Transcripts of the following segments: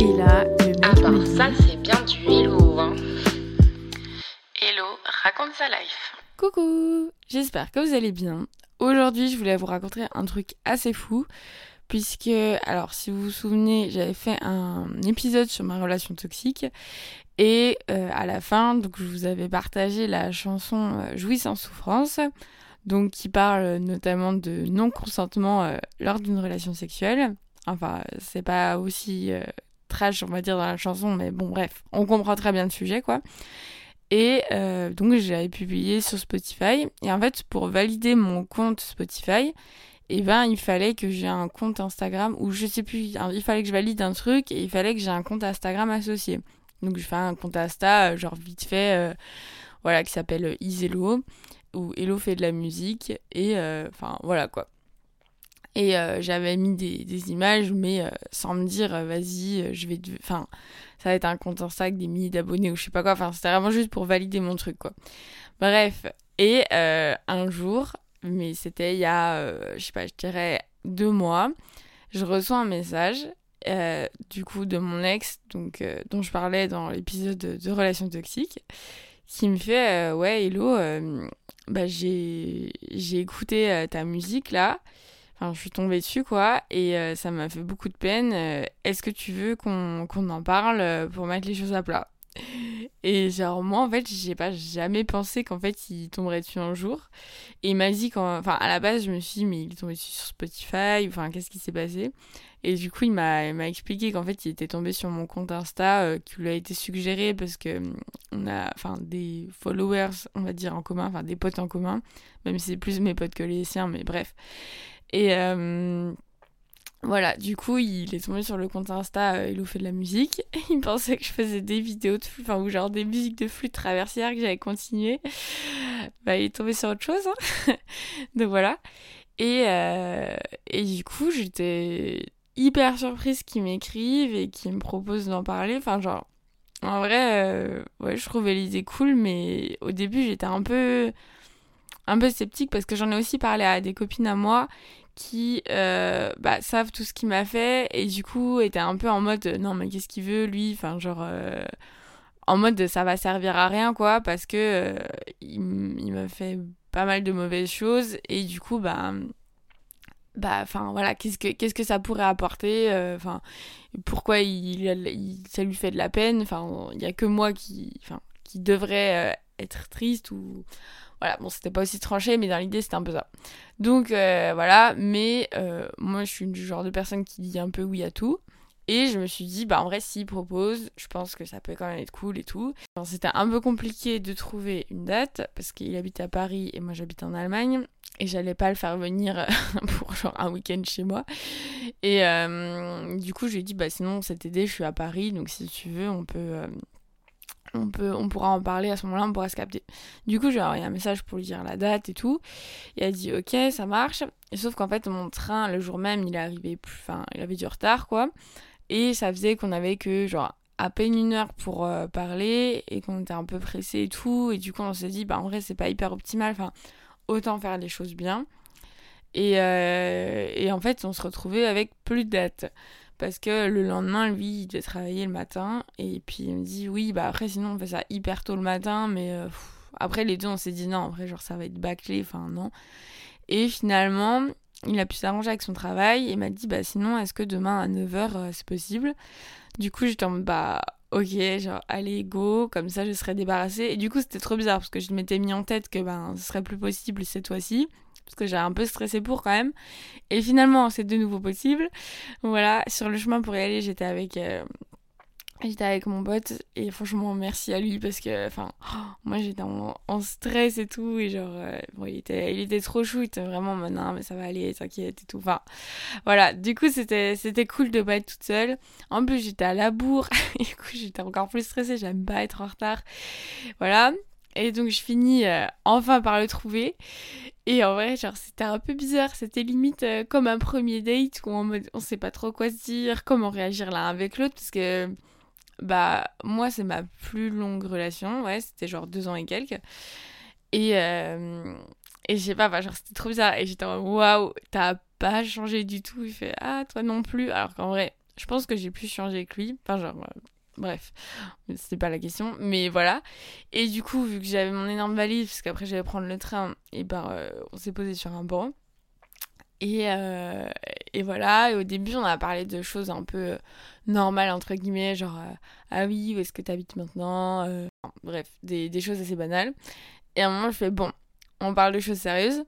Et là, le mec Ah bah me dit, ça c'est bien du hello hein. Hello, raconte sa life. Coucou J'espère que vous allez bien. Aujourd'hui, je voulais vous raconter un truc assez fou, puisque, alors si vous vous souvenez, j'avais fait un épisode sur ma relation toxique, et euh, à la fin, donc je vous avais partagé la chanson euh, Jouissance souffrance, donc qui parle notamment de non-consentement euh, lors d'une relation sexuelle. Enfin, c'est pas aussi euh, trash, on va dire, dans la chanson, mais bon, bref, on comprend très bien le sujet, quoi. Et euh, donc j'avais publié sur Spotify. Et en fait, pour valider mon compte Spotify, eh ben, il fallait que j'ai un compte Instagram ou je sais plus, il fallait que je valide un truc et il fallait que j'ai un compte Instagram associé. Donc je fais un compte Insta, euh, genre vite fait, euh, voilà, qui s'appelle Isello, où Hello fait de la musique. Et enfin, voilà quoi. Et euh, j'avais mis des, des images, mais euh, sans me dire, euh, vas-y, je vais. Enfin, ça va être un compte Insta avec des milliers d'abonnés ou je sais pas quoi. Enfin, c'était vraiment juste pour valider mon truc, quoi. Bref. Et un jour, mais c'était il y a, je sais pas, je dirais deux mois, je reçois un message. du coup de mon ex donc dont je parlais dans l'épisode de, relations toxiques qui me fait ouais hello bah j'ai écouté ta musique là Enfin, je suis tombée dessus, quoi, et euh, ça m'a fait beaucoup de peine. Euh, Est-ce que tu veux qu'on en parle euh, pour mettre les choses à plat? Et genre, moi, en fait, j'ai pas jamais pensé qu'en fait, il tomberait dessus un jour. Et il m'a dit, quand... enfin, à la base, je me suis dit, mais il est tombé dessus sur Spotify, enfin, qu'est-ce qui s'est passé? Et du coup, il m'a expliqué qu'en fait, il était tombé sur mon compte Insta, qui lui a été suggéré parce que hum, on a, des followers, on va dire, en commun, enfin, des potes en commun, même si c'est plus mes potes que les siens, mais bref. Et euh, voilà, du coup, il est tombé sur le compte Insta, euh, il fait de la musique. Il pensait que je faisais des vidéos de flûte, enfin, ou genre des musiques de flûte traversière, que j'allais continuer. Bah, il est tombé sur autre chose. hein. Donc voilà. Et, euh, et du coup, j'étais hyper surprise qu'il m'écrive et qu'il me propose d'en parler. Enfin, genre, en vrai, ouais, je trouvais l'idée cool, mais au début, j'étais un peu, un peu sceptique parce que j'en ai aussi parlé à des copines à moi qui euh, bah, savent tout ce qu'il m'a fait et du coup étaient un peu en mode euh, non mais qu'est-ce qu'il veut lui? Enfin genre euh, en mode ça va servir à rien quoi parce que il, il m'a fait pas mal de mauvaises choses et du coup bah bah enfin voilà qu'est-ce que qu'est-ce que ça pourrait apporter? Enfin pourquoi il, il- ça lui fait de la peine? Enfin il y a que moi qui enfin qui devrait être triste ou voilà bon c'était pas aussi tranché mais dans l'idée c'était un peu ça. Donc euh, voilà mais euh, moi je suis du genre de personne qui dit un peu oui à tout. Et je me suis dit bah en vrai s'il propose je pense que ça peut quand même être cool et tout. C'était un peu compliqué de trouver une date parce qu'il habite à Paris et moi j'habite en Allemagne. Et j'allais pas le faire venir pour genre un week-end chez moi. Et euh, du coup je lui ai dit bah sinon cet été je suis à Paris. Donc si tu veux on peut on peut on pourra en parler à ce moment-là on pourra se capter. Du coup j'ai envoyé un message pour lui dire la date et tout. Et elle dit ok ça marche. Sauf qu'en fait mon train le jour même il est arrivé plus enfin il avait du retard quoi. Et ça faisait qu'on avait que genre à peine une heure pour euh, parler et qu'on était un peu pressé et tout. Et du coup on s'est dit bah en vrai c'est pas hyper optimal. Enfin autant faire les choses bien. Et, euh, et en fait on se retrouvait avec plus de dates parce que le lendemain lui il devait travailler le matin et puis il me dit oui bah après sinon on fait ça hyper tôt le matin mais euh, après les deux on s'est dit non vrai genre ça va être bâclé enfin non. Et finalement il a pu s'arranger avec son travail et m'a dit bah sinon est-ce que demain à 9h c'est possible? Du coup j'étais en mode bah ok genre allez go comme ça je serais débarrassée. Et du coup c'était trop bizarre parce que je m'étais mis en tête que ben ce serait plus possible cette fois-ci parce que j'avais un peu stressé pour quand même. Et finalement c'est de nouveau possible. Voilà sur le chemin pour y aller j'étais avec euh, J'étais avec mon pote. Et franchement merci à lui parce que enfin oh, moi j'étais en, stress et tout. Et genre euh, bon, il était il était trop chou il était vraiment non mais ça va aller t'inquiète et tout. Enfin voilà. Du coup c'était c'était cool de pas être toute seule. En plus j'étais à la bourre. Du coup j'étais encore plus stressée. J'aime pas être en retard. Voilà et donc je finis euh, enfin par le trouver. Et en vrai genre c'était un peu bizarre. C'était limite euh, comme un premier date où mode on sait pas trop quoi se dire comment réagir l'un avec l'autre parce que bah moi c'est ma plus longue relation. Ouais c'était genre deux ans et quelques. Et euh, et je sais pas enfin, genre c'était trop bizarre. Et j'étais en mode, waouh t'as pas changé du tout. Il fait ah toi non plus. Alors qu'en vrai Je pense que j'ai plus changé avec lui. Enfin, genre, bref, c'était pas la question, mais voilà. Et du coup, vu que j'avais mon énorme valise, parce qu'après j'allais prendre le train, et ben euh, on s'est posé sur un banc. Et, euh, et voilà, au début on a parlé de choses un peu normales, entre guillemets, genre ah oui, où est-ce que tu habites maintenant Bref, des, choses assez banales. Et à un moment je fais bon, on parle de choses sérieuses.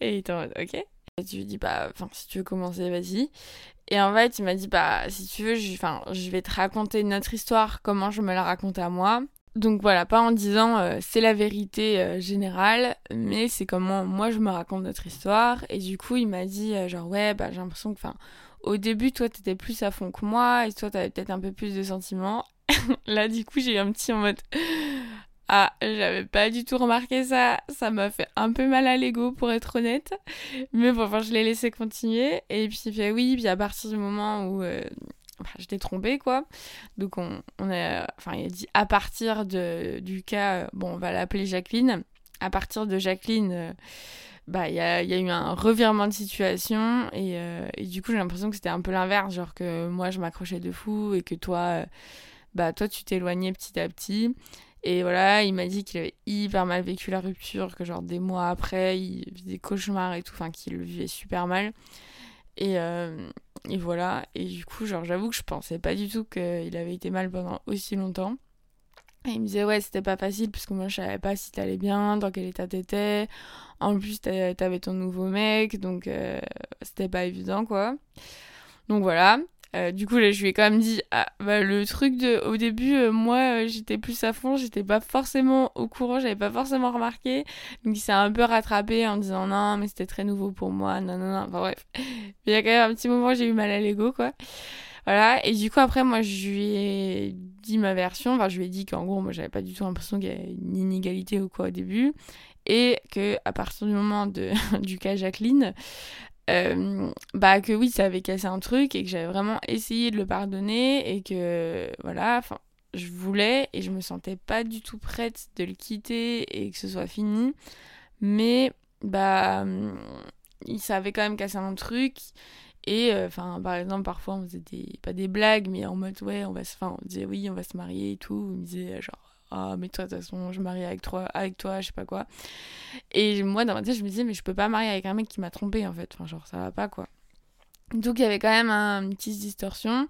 Et il était en mode ok. Et tu lui dis bah, si tu veux commencer, vas-y. Et en fait, il m'a dit, bah, si tu veux, je, je vais te raconter notre histoire, comment je me la raconte à moi. Donc voilà, pas en disant euh, c'est la vérité euh, générale, mais c'est comment moi je me raconte notre histoire. Et du coup, il m'a dit, euh, genre, ouais, bah, j'ai l'impression que, enfin, au début, toi, t'étais plus à fond que moi, et toi, t'avais peut-être un peu plus de sentiments. Là, du coup, j'ai eu un petit en mode, ah, j'avais pas du tout remarqué ça. Ça m'a fait un peu mal à l'ego, pour être honnête. Mais bon, enfin, je l'ai laissé continuer. Et puis, oui. Puis, à partir du moment où euh, je t'ai trompé, quoi. Donc, on, on a. Enfin, il a dit à partir de, du cas. Bon, on va l'appeler Jacqueline. À partir de Jacqueline. Euh, bah, il y a, y a, eu un revirement de situation et, euh, et du coup j'ai l'impression que c'était un peu l'inverse, genre que moi je m'accrochais de fou et que toi, bah toi tu t'éloignais petit à petit et voilà, il m'a dit qu'il avait hyper mal vécu la rupture, que genre des mois après, il vivait des cauchemars et tout, enfin qu'il le vivait super mal. Et, euh, et voilà, et du coup, genre j'avoue que je pensais pas du tout qu'il avait été mal pendant aussi longtemps. Et il me disait ouais c'était pas facile parce que moi je savais pas si t'allais bien, dans quel état t'étais. En plus t'avais ton nouveau mec, donc euh, c'était pas évident quoi. Donc voilà. Euh, du coup, là, je lui ai quand même dit, ah, bah, le truc de, au début, euh, moi, euh, j'étais plus à fond, j'étais pas forcément au courant, j'avais pas forcément remarqué. Donc, il s'est un peu rattrapé en disant, non, mais c'était très nouveau pour moi, non, non, non, enfin bref. Il y a quand même un petit moment, j'ai eu mal à l'ego, quoi. Voilà, et du coup, après, moi, je lui ai dit ma version, enfin, je lui ai dit qu'en gros, moi, j'avais pas du tout l'impression qu'il y avait une inégalité ou quoi au début et que à partir du moment de, du cas Jacqueline, euh, bah que oui ça avait cassé un truc et que j'avais vraiment essayé de le pardonner et que voilà enfin je voulais et je me sentais pas du tout prête de le quitter et que ce soit fini. Mais bah ça avait quand même cassé un truc et euh, enfin par exemple parfois on faisait pas des blagues mais en mode ouais on va se enfin on disait oui on va se marier et tout. On disait genre ah mais toi de toute façon je marie avec toi avec toi je sais pas quoi et moi dans ma tête je me disais mais je peux pas marier avec un mec qui m'a trompé en fait enfin genre ça va pas quoi donc il y avait quand même un, une petite distorsion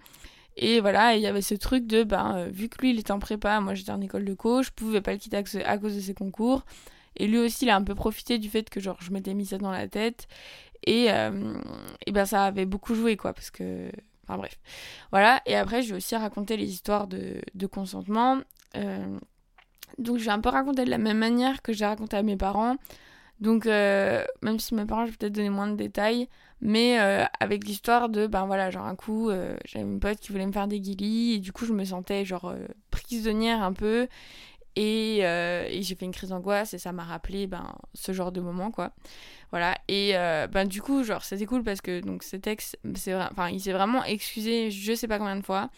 et voilà, il y avait ce truc de, ben, euh, vu que lui, il était en prépa, moi j'étais en école de coach, je pouvais pas le quitter à, cause de ses concours. Et lui aussi, il a un peu profité du fait que, genre, je m'étais mis ça dans la tête. Et, euh, et ben, ça avait beaucoup joué, quoi, parce que... Enfin bref. Voilà, et après, je vais aussi raconter les histoires de, de consentement. Euh, donc je vais un peu raconter de la même manière que j'ai raconté à mes parents. Donc euh, même si mes parents, je vais peut-être donner moins de détails, mais euh, avec l'histoire de, ben voilà, genre un coup, euh, j'avais une pote qui voulait me faire des guilis, et du coup je me sentais genre prisonnière un peu, et, et j'ai fait une crise d'angoisse, et ça m'a rappelé ben, ce genre de moment, quoi. Voilà, et ben du coup, genre c'était cool parce que donc cet ex, enfin il s'est vraiment excusé je sais pas combien de fois,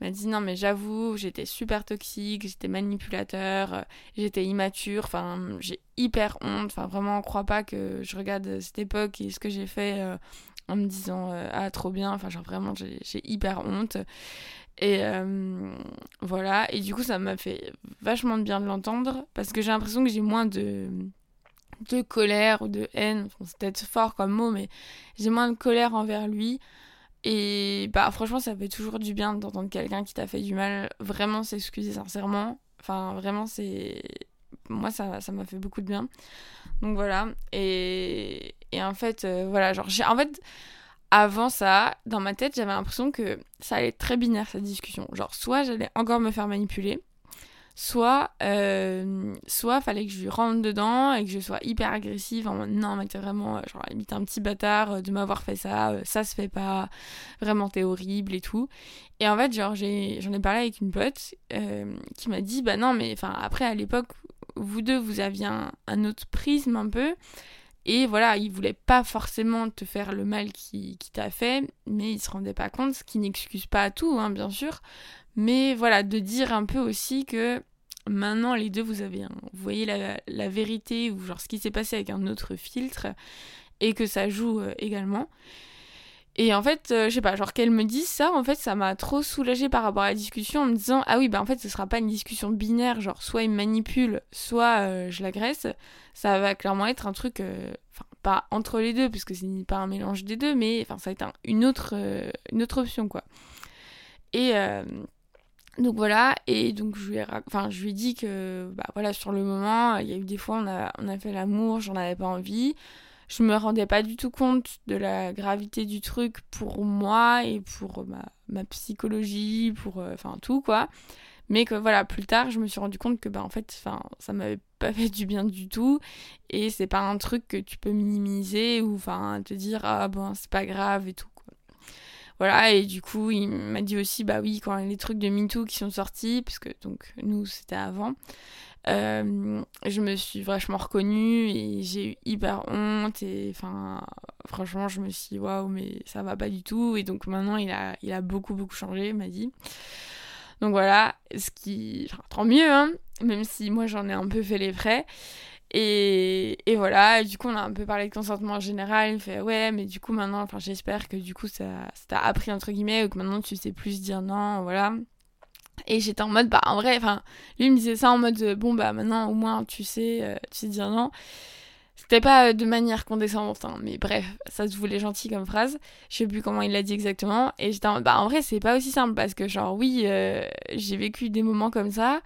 il m'a dit non mais j'avoue, j'étais super toxique, j'étais manipulateur, euh, j'étais immature, enfin j'ai hyper honte, enfin vraiment on croit pas que je regarde cette époque et ce que j'ai fait euh, en me disant euh, ah trop bien, enfin genre vraiment j'ai hyper honte. Et voilà, et du coup ça m'a fait vachement de bien de l'entendre parce que j'ai l'impression que j'ai moins de de colère ou de haine, c'est peut-être fort comme mot, mais j'ai moins de colère envers lui et bah franchement ça fait toujours du bien d'entendre quelqu'un qui t'a fait du mal vraiment s'excuser sincèrement. Enfin vraiment c'est... Moi ça ça m'a fait beaucoup de bien. Donc voilà. Et, et en fait euh, voilà genre j'ai... En fait avant ça dans ma tête j'avais l'impression que ça allait très binaire cette discussion. Genre soit j'allais encore me faire manipuler soit euh, soit fallait que je lui rentre dedans et que je sois hyper agressive en mode non mais t'es vraiment euh, genre limite un petit bâtard euh, de m'avoir fait ça euh, ça se fait pas vraiment t'es horrible et tout et en fait genre j'en ai parlé avec une pote qui m'a dit bah non mais enfin après à l'époque vous deux vous aviez un, un, autre prisme un peu et voilà il voulait pas forcément te faire le mal qui, t'a fait mais il se rendait pas compte ce qui n'excuse pas tout hein, bien sûr mais voilà, de dire un peu aussi que maintenant les deux, vous avez, voyez la, la, vérité ou genre ce qui s'est passé avec un autre filtre et que ça joue euh, également. Et en fait, euh, je sais pas, genre qu'elle me dise ça, en fait, ça m'a trop soulagée par rapport à la discussion en me disant Ah oui, bah en fait, ce sera pas une discussion binaire, genre soit il me manipule, soit euh, je l'agresse. Ça va clairement être un truc, euh, enfin, pas entre les deux, parce que c'est pas un mélange des deux, mais enfin, ça va être une, autre, une autre option, quoi. Et. donc voilà, et donc je lui ai, enfin, je lui ai dit que, bah voilà, sur le moment, il y a eu des fois, on a, on a fait l'amour, j'en avais pas envie je me rendais pas du tout compte de la gravité du truc pour moi et pour ma, ma psychologie, pour euh, enfin tout quoi. Mais que voilà, plus tard, je me suis rendu compte que bah en fait, enfin, ça m'avait pas fait du bien du tout et c'est pas un truc que tu peux minimiser ou enfin te dire ah bon, c'est pas grave et tout quoi. Voilà, et du coup, il m'a dit aussi bah oui, quand les trucs de MeToo qui sont sortis puisque donc nous c'était avant euh, je me suis vachement reconnue et j'ai eu hyper honte et enfin franchement je me suis dit waouh mais ça va pas du tout et donc maintenant il a, il a beaucoup beaucoup changé m'a dit donc voilà ce qui enfin, tant mieux hein même si moi j'en ai un peu fait les frais et, et voilà, et du coup, on a un peu parlé de consentement en général. Il fait ouais, mais du coup, maintenant, enfin, j'espère que du coup, ça t'a appris entre guillemets, ou que maintenant tu sais plus dire non, voilà. Et j'étais en mode, bah en vrai, enfin, lui me disait ça en mode, euh, bon bah maintenant au moins tu sais, euh, tu sais dire non. C'était pas euh, de manière condescendante, hein, mais bref, ça se voulait gentil comme phrase. Je sais plus comment il l'a dit exactement. Et j'étais en mode, bah en vrai, c'est pas aussi simple parce que, genre, oui, j'ai vécu des moments comme ça,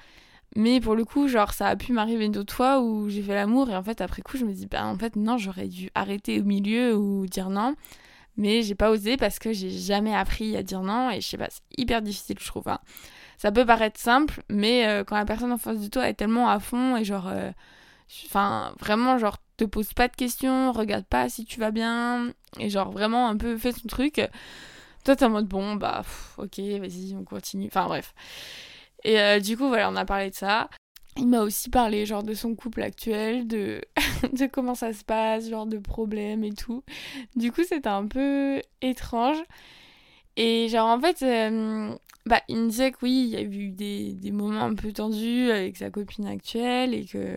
mais pour le coup, genre, ça a pu m'arriver d'autres fois où j'ai fait l'amour et en fait, après coup, je me dis, bah en fait, non, j'aurais dû arrêter au milieu ou dire non. Mais j'ai pas osé parce que j'ai jamais appris à dire non et je sais pas, c'est hyper difficile, je trouve. Hein ça peut paraître simple, mais euh, quand la personne en face de toi est tellement à fond et genre, euh, enfin, vraiment, genre, te pose pas de questions, regarde pas si tu vas bien, et genre, vraiment un peu fait son truc, toi t'es en mode bon, bah, ok, vas-y, on continue, enfin, bref. Et euh, du coup, voilà, on a parlé de ça. Il m'a aussi parlé genre de son couple actuel, de, de comment ça se passe, genre de problèmes et tout. Du coup, c'était un peu étrange. Et genre en fait, bah, il me disait que oui, il y a eu des, moments un peu tendus avec sa copine actuelle et que.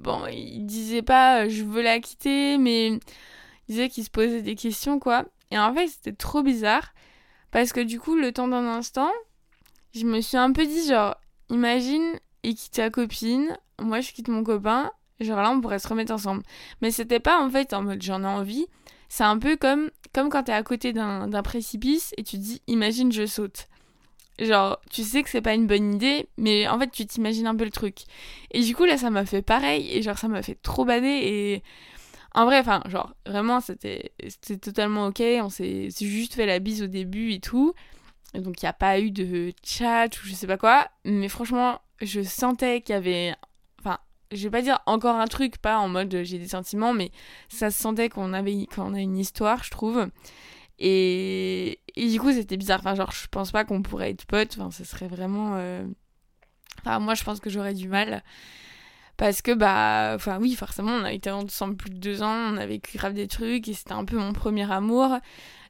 Bon, il disait pas euh, je veux la quitter, mais il disait qu'il se posait des questions, quoi. Et en fait, c'était trop bizarre parce que du coup, le temps d'un instant, je me suis un peu dit genre, imagine, il quitte sa copine, moi je quitte mon copain, genre là on pourrait se remettre ensemble. Mais c'était pas en fait en mode j'en ai envie, c'est un peu comme, comme quand t'es à côté d'un précipice et tu dis imagine je saute. Genre, tu sais que c'est pas une bonne idée, mais en fait, tu t'imagines un peu le truc. Et du coup, là, ça m'a fait pareil, et genre, ça m'a fait trop bader, et. En vrai, enfin, genre, vraiment, c'était totalement ok, on s'est juste fait la bise au début et tout. Donc, il n'y a pas eu de chat ou je sais pas quoi, mais franchement, je sentais qu'il y avait. Enfin, je vais pas dire encore un truc, pas en mode j'ai des sentiments, mais ça se sentait qu'on avait qu'on a une histoire, je trouve. Et, du coup, c'était bizarre. Enfin, genre, je pense pas qu'on pourrait être potes. Enfin, ce serait vraiment. Euh, enfin, moi, je pense que j'aurais du mal. Parce que, bah. Enfin, oui, forcément, on a été ensemble plus de deux ans. On a vécu grave des trucs. Et c'était un peu mon premier amour.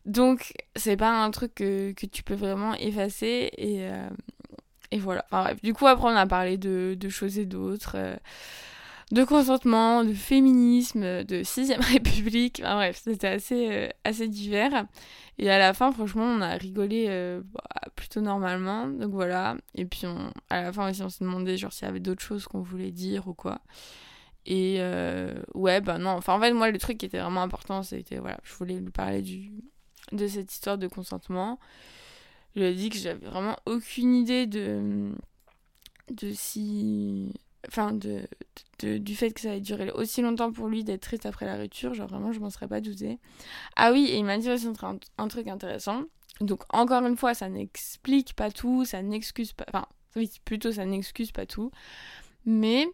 Donc, c'est pas un truc que, que, tu peux vraiment effacer. Et, euh, et voilà. Enfin, bref. Du coup, après, on a parlé de, de choses et d'autres. Euh, de consentement, de féminisme, de sixième république. Enfin, bref, c'était assez, euh, assez divers. Et à la fin, franchement, on a rigolé euh, bah, plutôt normalement. Donc voilà. Et puis on, à la fin aussi, on s'est demandé genre s'il y avait d'autres choses qu'on voulait dire ou quoi. Et euh, ouais, bah non. Enfin, en fait, moi, le truc qui était vraiment important, c'était voilà, je voulais lui parler du, de cette histoire de consentement. Je lui ai dit que j'avais vraiment aucune idée de, de si enfin de, du fait que ça allait durer aussi longtemps pour lui d'être triste après la rupture genre vraiment je m'en serais pas douté. Ah oui et il m'a dit aussi un, truc intéressant. Donc encore une fois ça n'explique pas tout ça n'excuse pas enfin oui plutôt ça n'excuse pas tout. Mais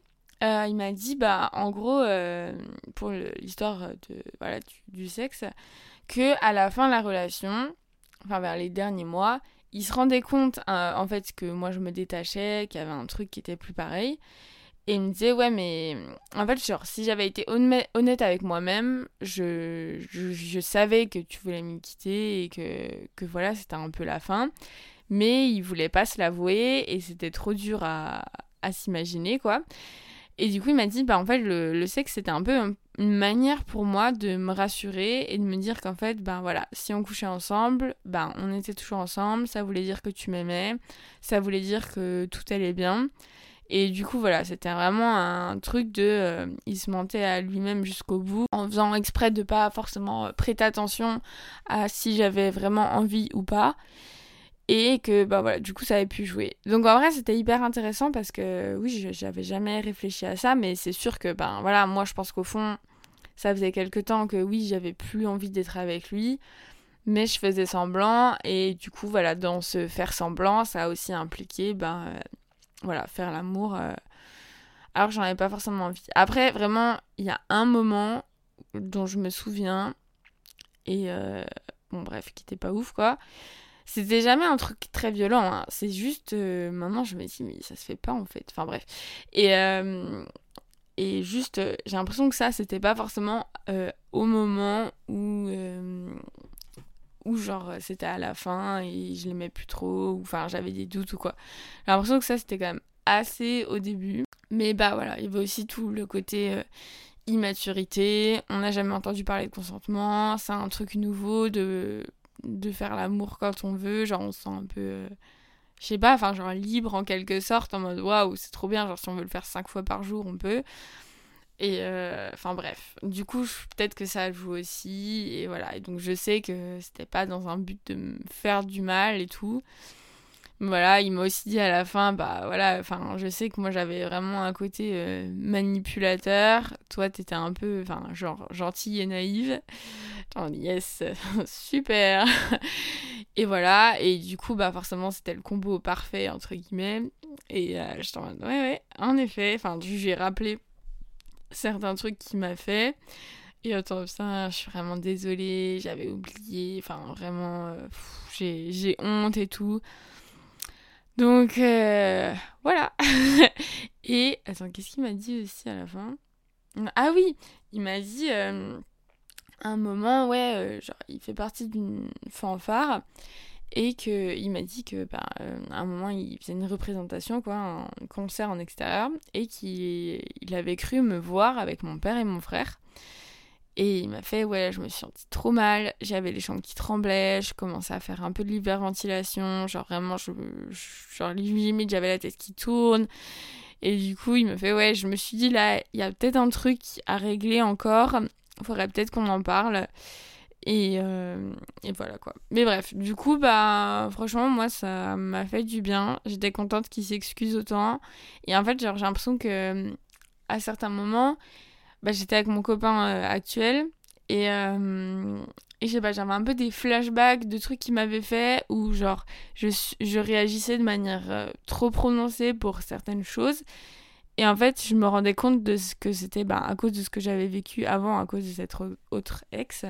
euh, il m'a dit bah en gros euh, pour l'histoire de voilà du, sexe que à la fin de la relation enfin vers les derniers mois il se rendait compte euh, en fait que moi je me détachais qu'il y avait un truc qui était plus pareil et il me disait, ouais, mais en fait, genre, si j'avais été honnête avec moi-même, je, je, savais que tu voulais me quitter et que, que voilà, c'était un peu la fin. Mais il voulait pas se l'avouer et c'était trop dur à, à s'imaginer, quoi. Et du coup, il m'a dit, bah en fait, le, le sexe, c'était un peu une manière pour moi de me rassurer et de me dire qu'en fait, ben voilà, si on couchait ensemble, ben on était toujours ensemble, ça voulait dire que tu m'aimais, ça voulait dire que tout allait bien. Et du coup, voilà, c'était vraiment un truc de. Euh, il se mentait à lui-même jusqu'au bout, en faisant exprès de pas forcément prêter attention à si j'avais vraiment envie ou pas et que bah voilà du coup ça avait pu jouer donc en vrai c'était hyper intéressant parce que oui j'avais jamais réfléchi à ça mais c'est sûr que ben voilà moi je pense qu'au fond ça faisait quelque temps que oui j'avais plus envie d'être avec lui mais je faisais semblant et du coup voilà dans ce faire semblant ça a aussi impliqué ben euh, voilà faire l'amour euh, alors j'en avais pas forcément envie après vraiment il y a un moment dont je me souviens et euh, bon bref qui était pas ouf quoi c'était jamais un truc très violent. Hein. C'est juste. Euh, maintenant, je me dis, mais ça se fait pas en fait. Enfin, bref. Et. Et juste, j'ai l'impression que ça, c'était pas forcément au moment où. Où, genre, c'était à la fin et je l'aimais plus trop. Ou, enfin, j'avais des doutes ou quoi. J'ai l'impression que ça, c'était quand même assez au début. Mais bah voilà, il y avait aussi tout le côté immaturité, on n'a jamais entendu parler de consentement, c'est un truc nouveau de de faire l'amour quand on veut, genre on se sent un peu, euh, je sais pas, enfin genre libre en quelque sorte, en mode waouh, c'est trop bien, genre si on veut le faire cinq fois par jour, on peut. Et euh, enfin bref, du coup peut-être que ça joue aussi, et voilà, donc je sais que c'était pas dans un but de me faire du mal et tout. Voilà, il m'a aussi dit à la fin, bah voilà, enfin, je sais que moi j'avais vraiment un côté euh, manipulateur. Toi, t'étais un peu, enfin, genre gentille et naïve. Genre, yes, super. et voilà, et du coup, bah forcément, c'était le combo parfait, entre guillemets. Et euh, je t'en ouais, ouais, en effet, enfin, j'ai rappelé certains trucs qu'il m'a fait. Et attends, ça, je suis vraiment désolée, j'avais oublié, enfin, vraiment, euh, j'ai honte et tout. Donc euh, voilà. et attends, qu'est-ce qu'il m'a dit aussi à la fin? Ah oui, il m'a dit euh, un moment, ouais, genre il fait partie d'une fanfare et que il m'a dit que bah, à un moment il faisait une représentation quoi, un concert en extérieur et qu'il avait cru me voir avec mon père et mon frère. Et il m'a fait, ouais, je me suis sentie trop mal, j'avais les jambes qui tremblaient, je commençais à faire un peu de l'hyperventilation, genre vraiment, je, genre limite j'avais la tête qui tourne. Et du coup, il me fait, ouais, je me suis dit, là, il y a peut-être un truc à régler encore, faudrait peut-être qu'on en parle. Et, euh, et, voilà quoi. Mais bref, du coup, bah, franchement, moi, ça m'a fait du bien. J'étais contente qu'il s'excuse autant. Et en fait, genre, j'ai l'impression que à certains moments, bah, j'étais avec mon copain euh, actuel et, euh, et j'avais un peu des flashbacks de trucs qu'il m'avait fait où genre je, je réagissais de manière euh, trop prononcée pour certaines choses. Et en fait, je me rendais compte de ce que c'était bah, à cause de ce que j'avais vécu avant, à cause de cette autre ex.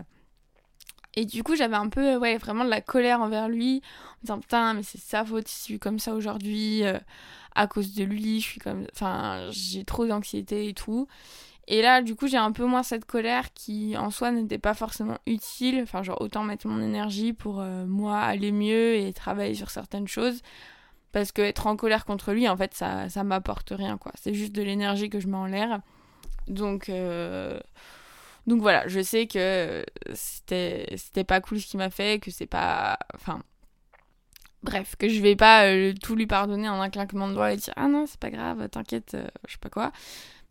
Et du coup, j'avais un peu, ouais, vraiment de la colère envers lui, en disant putain, mais c'est sa faute si je suis comme ça aujourd'hui, à cause de lui, je suis comme. Enfin, j'ai trop d'anxiété et tout. Et là, du coup, j'ai un peu moins cette colère qui, en soi, n'était pas forcément utile. Enfin, genre, autant mettre mon énergie pour euh, moi aller mieux et travailler sur certaines choses. Parce que être en colère contre lui, en fait, ça, ça m'apporte rien, quoi. C'est juste de l'énergie que je mets en l'air. Donc, euh, donc voilà, je sais que c'était, c'était pas cool ce qu'il m'a fait, que c'est pas. Enfin. Bref, que je vais pas euh, tout lui pardonner en un claquement de doigts et dire Ah non, c'est pas grave, t'inquiète, je sais pas quoi.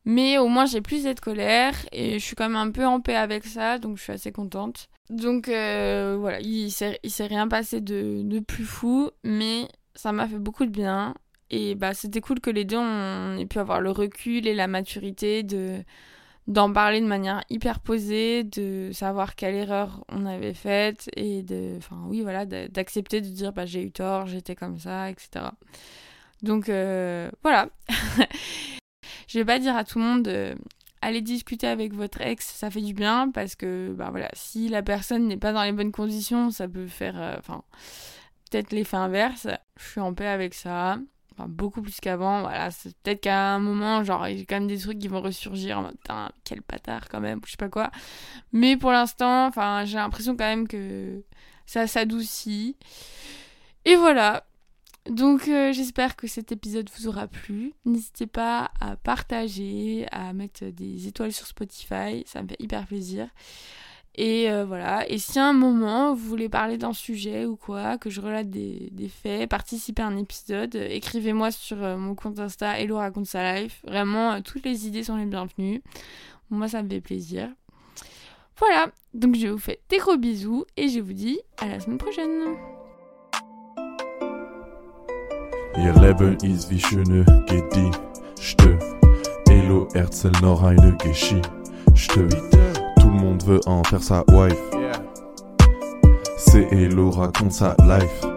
Mais au moins j'ai plus cette colère et je suis quand même un peu en paix avec ça, donc je suis assez contente. Donc euh, voilà, il s'est, s'est rien passé de, de, plus fou, mais ça m'a fait beaucoup de bien. Et bah c'était cool que les deux on ait pu avoir le recul et la maturité de d'en parler de manière hyper posée, de savoir quelle erreur on avait faite et de, enfin oui voilà, d'accepter de dire bah j'ai eu tort, j'étais comme ça, etc. Donc euh, voilà. Je vais pas dire à tout le monde euh, allez discuter avec votre ex, ça fait du bien parce que bah voilà, si la personne n'est pas dans les bonnes conditions, ça peut faire euh, enfin peut-être l'effet inverse. Je suis en paix avec ça. Beaucoup plus qu'avant, voilà, c'est peut-être qu'à un moment, genre, il y a quand même des trucs qui vont ressurgir en mode, quel bâtard quand même, je sais pas quoi. Mais pour l'instant, enfin, j'ai l'impression quand même que ça s'adoucit. Et voilà, Donc euh, j'espère que cet épisode vous aura plu. N'hésitez pas à partager, à mettre des étoiles sur Spotify, ça me fait hyper plaisir. Et euh, voilà, et si à un moment vous voulez parler d'un sujet ou quoi, que je relate des, faits, participer à un épisode, écrivez-moi sur euh, mon compte Insta Hello raconte sa life. Vraiment, toutes les idées sont les bienvenues. Moi, ça me fait plaisir. Voilà, donc je vous fais des gros bisous et je vous dis à la semaine prochaine. Tout le monde veut en faire sa wife. C'est Elo raconte sa life.